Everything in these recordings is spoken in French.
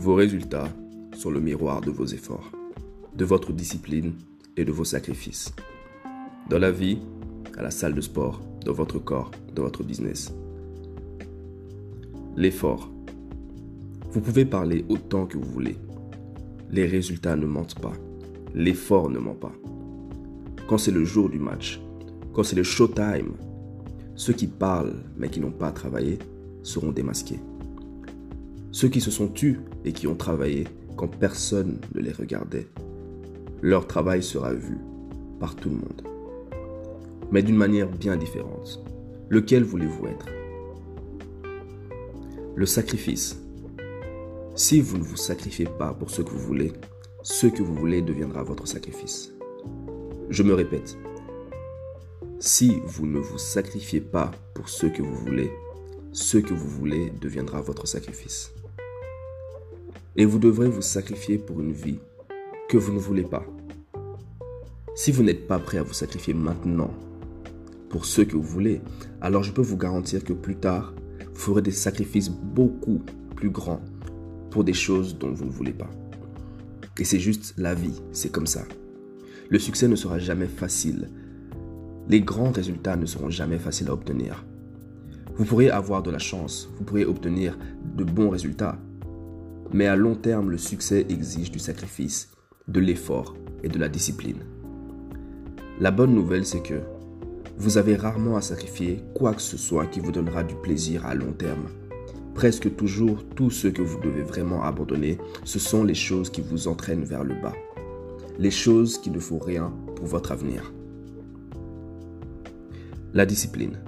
Vos résultats sont le miroir de vos efforts, de votre discipline et de vos sacrifices. Dans la vie, à la salle de sport, dans votre corps, dans votre business. L'effort. Vous pouvez parler autant que vous voulez. Les résultats ne mentent pas. L'effort ne ment pas. Quand c'est le jour du match, quand c'est le showtime, ceux qui parlent mais qui n'ont pas travaillé seront démasqués. Ceux qui se sont tus et qui ont travaillé quand personne ne les regardait, leur travail sera vu par tout le monde. Mais d'une manière bien différente. Lequel voulez-vous être? Le sacrifice. Si vous ne vous sacrifiez pas pour ce que vous voulez, ce que vous voulez deviendra votre sacrifice. Je me répète, si vous ne vous sacrifiez pas pour ce que vous voulez, ce que vous voulez deviendra votre sacrifice. Et vous devrez vous sacrifier pour une vie que vous ne voulez pas. Si vous n'êtes pas prêt à vous sacrifier maintenant pour ce que vous voulez, alors je peux vous garantir que plus tard, vous ferez des sacrifices beaucoup plus grands pour des choses dont vous ne voulez pas. Et c'est juste la vie, c'est comme ça. Le succès ne sera jamais facile. Les grands résultats ne seront jamais faciles à obtenir. Vous pourriez avoir de la chance, vous pourriez obtenir de bons résultats. Mais à long terme, le succès exige du sacrifice, de l'effort et de la discipline. La bonne nouvelle, c'est que vous avez rarement à sacrifier quoi que ce soit qui vous donnera du plaisir à long terme. Presque toujours, tout ce que vous devez vraiment abandonner, ce sont les choses qui vous entraînent vers le bas. Les choses qui ne font rien pour votre avenir. La discipline.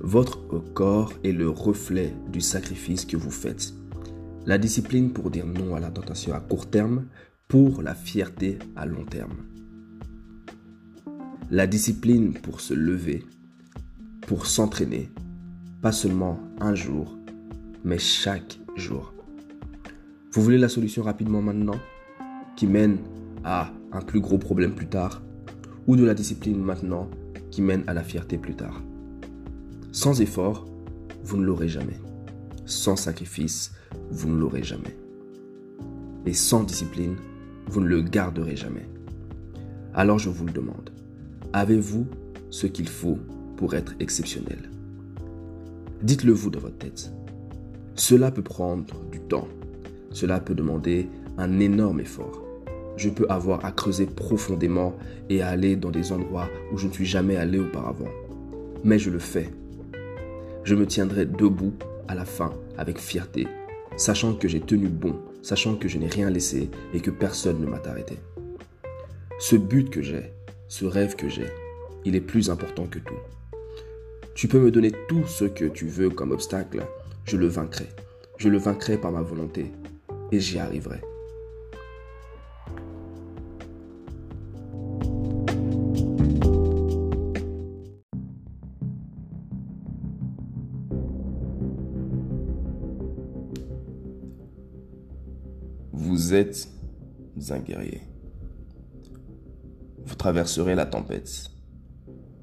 Votre corps est le reflet du sacrifice que vous faites. La discipline pour dire non à la tentation à court terme, pour la fierté à long terme. La discipline pour se lever, pour s'entraîner, pas seulement un jour, mais chaque jour. Vous voulez la solution rapidement maintenant, qui mène à un plus gros problème plus tard, ou de la discipline maintenant, qui mène à la fierté plus tard? Sans effort, vous ne l'aurez jamais. Sans sacrifice, vous ne l'aurez jamais. Et sans discipline, vous ne le garderez jamais. Alors je vous le demande, avez-vous ce qu'il faut pour être exceptionnel? Dites-le vous dans votre tête. Cela peut prendre du temps. Cela peut demander un énorme effort. Je peux avoir à creuser profondément et à aller dans des endroits où je ne suis jamais allé auparavant. Mais je le fais. Je me tiendrai debout à la fin avec fierté, sachant que j'ai tenu bon, sachant que je n'ai rien laissé et que personne ne m'a arrêté. Ce but que j'ai, ce rêve que j'ai, il est plus important que tout. Tu peux me donner tout ce que tu veux comme obstacle, je le vaincrai. Je le vaincrai par ma volonté et j'y arriverai. Vous êtes un guerrier. Vous traverserez la tempête.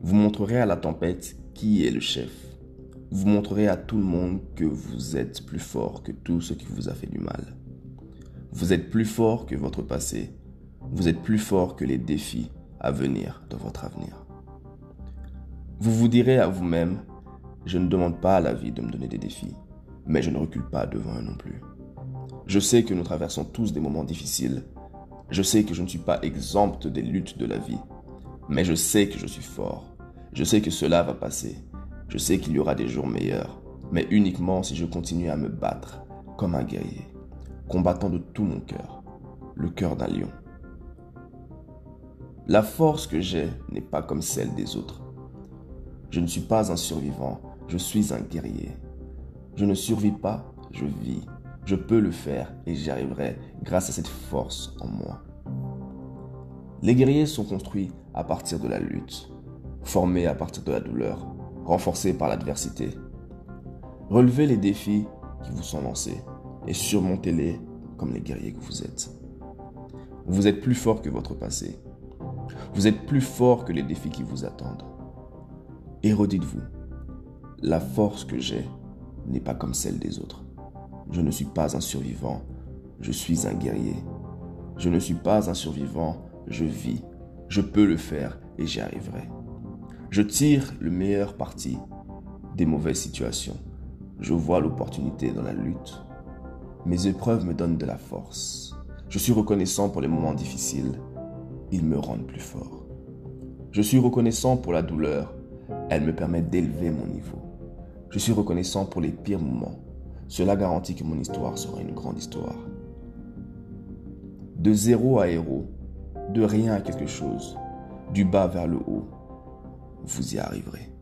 Vous montrerez à la tempête qui est le chef vous montrerez à tout le monde que vous êtes plus fort que tout ce qui vous a fait du mal. Vous êtes plus fort que votre passé. Vous êtes plus fort que les défis à venir dans votre avenir. Vous vous direz à vous-même, je ne demande pas à la vie de me donner des défis, mais je ne recule pas devant eux non plus. Je sais que nous traversons tous des moments difficiles. Je sais que je ne suis pas exempt des luttes de la vie, mais je sais que je suis fort. Je sais que cela va passer je sais qu'il y aura des jours meilleurs, mais uniquement si je continue à me battre comme un guerrier, combattant de tout mon cœur, le cœur d'un lion. La force que j'ai n'est pas comme celle des autres. Je ne suis pas un survivant, je suis un guerrier. Je ne survis pas, je vis. Je peux le faire et j'y arriverai grâce à cette force en moi. Les guerriers sont construits à partir de la lutte, formés à partir de la douleur, renforcés par l'adversité. Relevez les défis qui vous sont lancés et surmontez-les comme les guerriers que vous êtes. Vous êtes plus fort que votre passé. Vous êtes plus fort que les défis qui vous attendent. Et redites-vous, la force que j'ai n'est pas comme celle des autres. Je ne suis pas un survivant, je suis un guerrier. Je ne suis pas un survivant, je vis. Je peux le faire et j'y arriverai. Je tire le meilleur parti des mauvaises situations. Je vois l'opportunité dans la lutte. Mes épreuves me donnent de la force. Je suis reconnaissant pour les moments difficiles. Ils me rendent plus fort. Je suis reconnaissant pour la douleur. Elle me permet d'élever mon niveau. Je suis reconnaissant pour les pires moments. Cela garantit que mon histoire sera une grande histoire. De zéro à héros, de rien à quelque chose, du bas vers le haut, vous y arriverez.